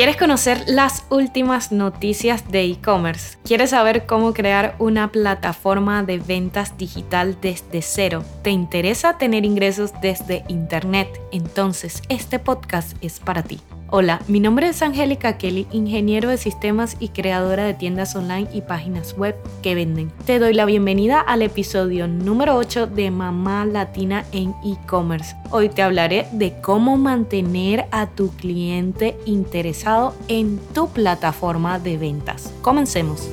¿Quieres conocer las últimas noticias de e-commerce? ¿Quieres saber cómo crear una plataforma de ventas digital desde cero? ¿Te interesa tener ingresos desde Internet? Entonces, este podcast es para ti. Hola, mi nombre es Angélica Kelly, ingeniero de sistemas y creadora de tiendas online y páginas web que venden. Te doy la bienvenida al episodio número 8 de Mamá Latina en e-commerce. Hoy te hablaré de cómo mantener a tu cliente interesado en tu plataforma de ventas. Comencemos.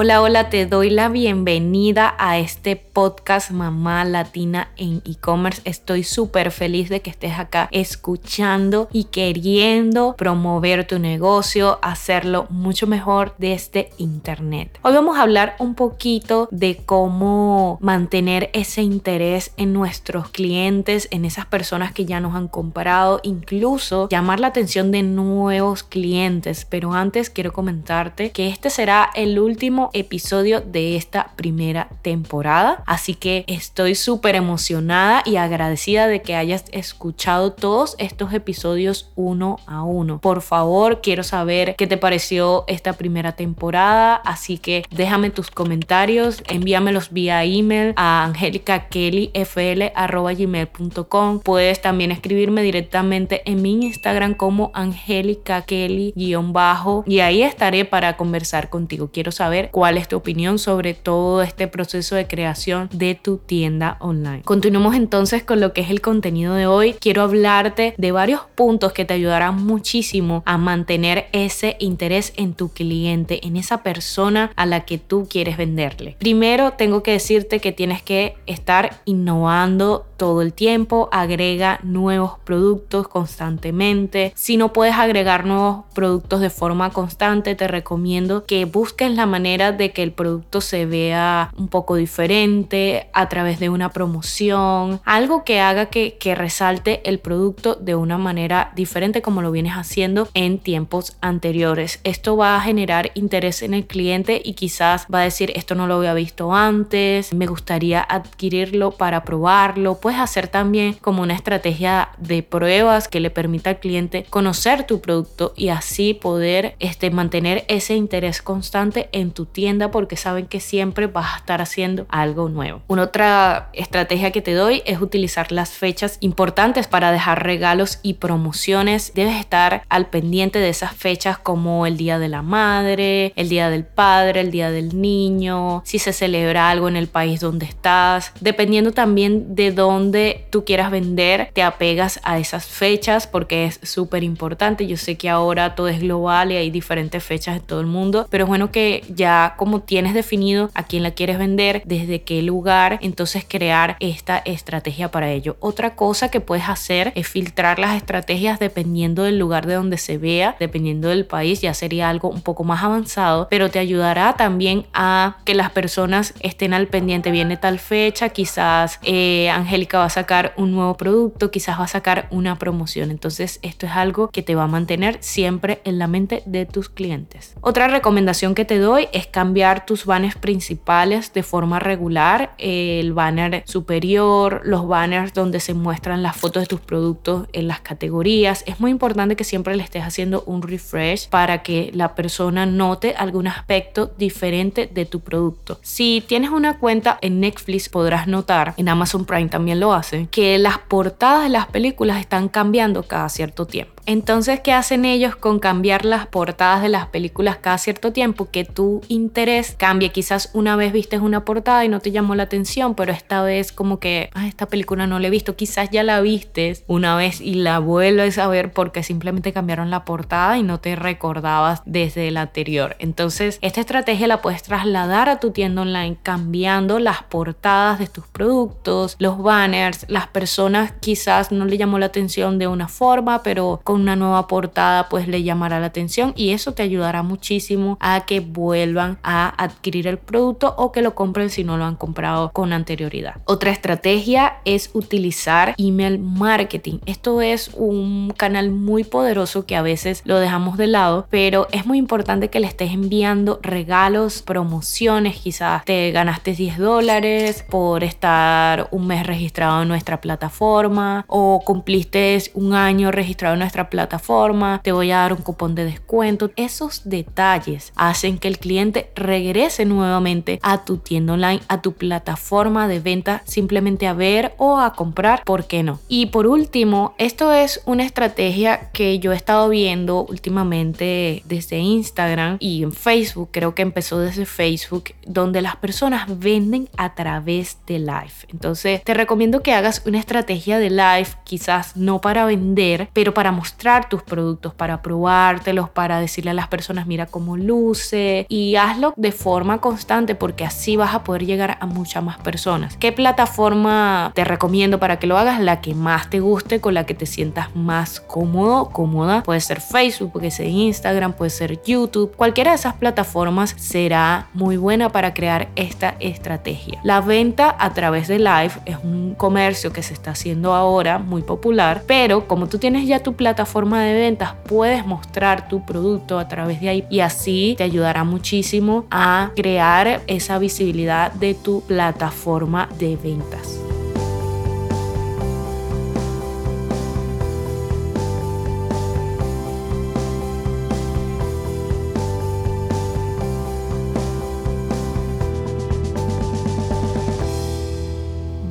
Hola, hola, te doy la bienvenida a este podcast Mamá Latina en e-commerce. Estoy súper feliz de que estés acá escuchando y queriendo promover tu negocio, hacerlo mucho mejor desde internet. Hoy vamos a hablar un poquito de cómo mantener ese interés en nuestros clientes, en esas personas que ya nos han comprado, incluso llamar la atención de nuevos clientes. Pero antes quiero comentarte que este será el último episodio de esta primera temporada. Así que estoy súper emocionada y agradecida de que hayas escuchado todos estos episodios uno a uno. Por favor, quiero saber qué te pareció esta primera temporada. Así que déjame tus comentarios, envíamelos vía email a angelicakellyfl.gmail.com. Puedes también escribirme directamente en mi Instagram como Angélica Kelly-bajo y ahí estaré para conversar contigo. Quiero saber cuál es tu opinión sobre todo este proceso de creación de tu tienda online. Continuamos entonces con lo que es el contenido de hoy. Quiero hablarte de varios puntos que te ayudarán muchísimo a mantener ese interés en tu cliente, en esa persona a la que tú quieres venderle. Primero tengo que decirte que tienes que estar innovando todo el tiempo, agrega nuevos productos constantemente. Si no puedes agregar nuevos productos de forma constante, te recomiendo que busques la manera de que el producto se vea un poco diferente a través de una promoción, algo que haga que, resalte el producto de una manera diferente como lo vienes haciendo en tiempos anteriores. Esto va a generar interés en el cliente y quizás va a decir esto no lo había visto antes, me gustaría adquirirlo para probarlo. Puedes hacer también como una estrategia de pruebas que le permita al cliente conocer tu producto y así poder este, mantener ese interés constante en tu tienda porque saben que siempre vas a estar haciendo algo nuevo. Una otra estrategia que te doy es utilizar las fechas importantes para dejar regalos y promociones. Debes estar al pendiente de esas fechas como el Día de la Madre, el Día del Padre, el Día del Niño, si se celebra algo en el país donde estás. Dependiendo también de dónde tú quieras vender, te apegas a esas fechas porque es súper importante. Yo sé que ahora todo es global y hay diferentes fechas en todo el mundo, pero es bueno que ya como tienes definido a quién la quieres vender, desde qué lugar, entonces crear esta estrategia para ello. Otra cosa que puedes hacer es filtrar las estrategias dependiendo del lugar de donde se vea, dependiendo del país, ya sería algo un poco más avanzado, pero te ayudará también a que las personas estén al pendiente. Viene tal fecha, quizás eh, Angélica va a sacar un nuevo producto, quizás va a sacar una promoción. Entonces esto es algo que te va a mantener siempre en la mente de tus clientes. Otra recomendación que te doy es cambiar tus banners principales de forma regular, el banner superior, los banners donde se muestran las fotos de tus productos en las categorías. Es muy importante que siempre le estés haciendo un refresh para que la persona note algún aspecto diferente de tu producto. Si tienes una cuenta en Netflix podrás notar, en Amazon Prime también lo hacen, que las portadas de las películas están cambiando cada cierto tiempo. Entonces, ¿qué hacen ellos con cambiar las portadas de las películas cada cierto tiempo? Que tu interés cambie. Quizás una vez viste una portada y no te llamó la atención, pero esta vez como que, ah, esta película no la he visto. Quizás ya la vistes una vez y la vuelves a ver porque simplemente cambiaron la portada y no te recordabas desde la anterior. Entonces, esta estrategia la puedes trasladar a tu tienda online cambiando las portadas de tus productos, los banners. Las personas quizás no le llamó la atención de una forma, pero con una nueva portada pues le llamará la atención y eso te ayudará muchísimo a que vuelvan a adquirir el producto o que lo compren si no lo han comprado con anterioridad. Otra estrategia es utilizar email marketing. Esto es un canal muy poderoso que a veces lo dejamos de lado, pero es muy importante que le estés enviando regalos, promociones, quizás te ganaste 10 dólares por estar un mes registrado en nuestra plataforma o cumpliste un año registrado en nuestra plataforma, te voy a dar un cupón de descuento. Esos detalles hacen que el cliente regrese nuevamente a tu tienda online, a tu plataforma de venta, simplemente a ver o a comprar, ¿por qué no? Y por último, esto es una estrategia que yo he estado viendo últimamente desde Instagram y en Facebook, creo que empezó desde Facebook, donde las personas venden a través de live. Entonces, te recomiendo que hagas una estrategia de live, quizás no para vender, pero para mostrar tus productos, para probártelos, para decirle a las personas, mira cómo luce y hazlo de forma constante porque así vas a poder llegar a muchas más personas. ¿Qué plataforma te recomiendo para que lo hagas? La que más te guste, con la que te sientas más cómodo, cómoda. Puede ser Facebook, puede ser Instagram, puede ser YouTube. Cualquiera de esas plataformas será muy buena para crear esta estrategia. La venta a través de live es un comercio que se está haciendo ahora muy popular, pero como tú tienes ya tu plataforma de ventas, puedes mostrar tu producto a través de ahí y así te ayudará muchísimo a crear esa visibilidad de tu plataforma de ventas.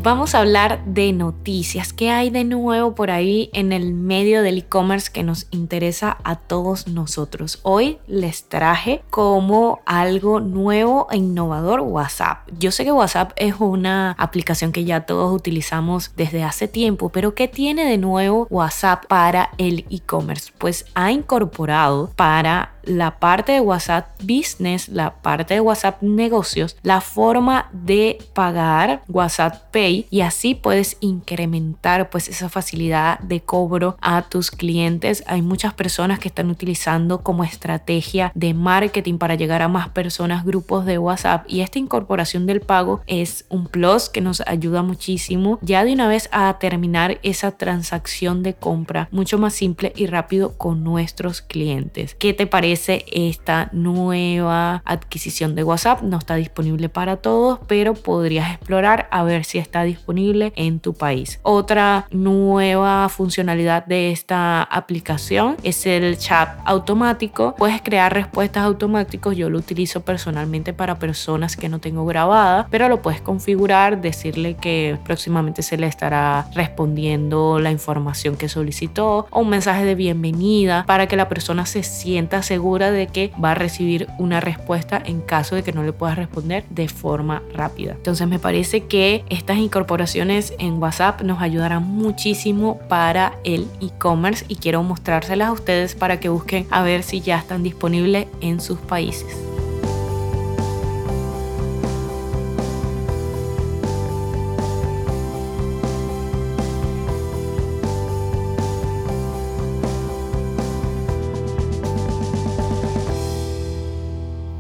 Vamos a hablar de noticias. ¿Qué hay de nuevo por ahí en el medio del e-commerce que nos interesa a todos nosotros? Hoy les traje como algo nuevo e innovador WhatsApp. Yo sé que WhatsApp es una aplicación que ya todos utilizamos desde hace tiempo, pero ¿qué tiene de nuevo WhatsApp para el e-commerce? Pues ha incorporado para la parte de WhatsApp Business, la parte de WhatsApp Negocios, la forma de pagar WhatsApp Pay y así puedes incrementar pues esa facilidad de cobro a tus clientes. Hay muchas personas que están utilizando como estrategia de marketing para llegar a más personas, grupos de WhatsApp y esta incorporación del pago es un plus que nos ayuda muchísimo ya de una vez a terminar esa transacción de compra mucho más simple y rápido con nuestros clientes. ¿Qué te parece? esta nueva adquisición de WhatsApp. No está disponible para todos, pero podrías explorar a ver si está disponible en tu país. Otra nueva funcionalidad de esta aplicación es el chat automático. Puedes crear respuestas automáticos. Yo lo utilizo personalmente para personas que no tengo grabadas, pero lo puedes configurar, decirle que próximamente se le estará respondiendo la información que solicitó o un mensaje de bienvenida para que la persona se sienta segura de que va a recibir una respuesta en caso de que no le puedas responder de forma rápida. Entonces me parece que estas incorporaciones en WhatsApp nos ayudarán muchísimo para el e-commerce y quiero mostrárselas a ustedes para que busquen a ver si ya están disponibles en sus países.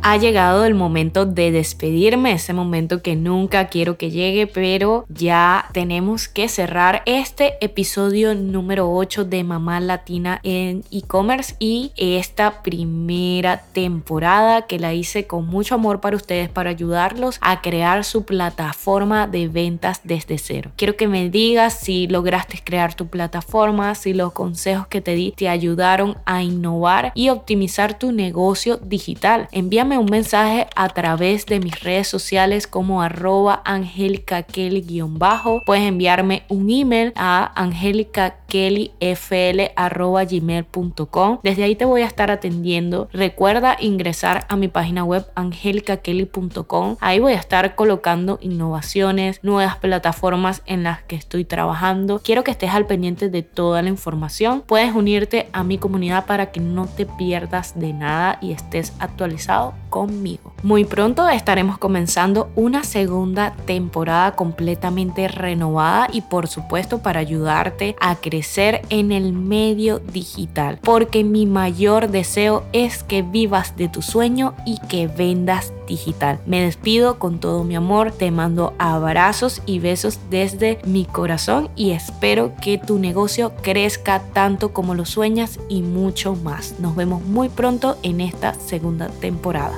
Ha llegado el momento de despedirme, ese momento que nunca quiero que llegue, pero ya tenemos que cerrar este episodio número 8 de Mamá Latina en e-commerce y esta primera temporada que la hice con mucho amor para ustedes para ayudarlos a crear su plataforma de ventas desde cero. Quiero que me digas si lograste crear tu plataforma, si los consejos que te di te ayudaron a innovar y optimizar tu negocio digital. Envíame un mensaje a través de mis redes sociales como arroba angélica bajo. Puedes enviarme un email a gmail.com Desde ahí te voy a estar atendiendo. Recuerda ingresar a mi página web angelicakelly.com. Ahí voy a estar colocando innovaciones, nuevas plataformas en las que estoy trabajando. Quiero que estés al pendiente de toda la información. Puedes unirte a mi comunidad para que no te pierdas de nada y estés actualizado conmigo. Muy pronto estaremos comenzando una segunda temporada completamente renovada y por supuesto para ayudarte a crecer en el medio digital, porque mi mayor deseo es que vivas de tu sueño y que vendas digital. Me despido con todo mi amor, te mando abrazos y besos desde mi corazón y espero que tu negocio crezca tanto como lo sueñas y mucho más. Nos vemos muy pronto en esta segunda temporada.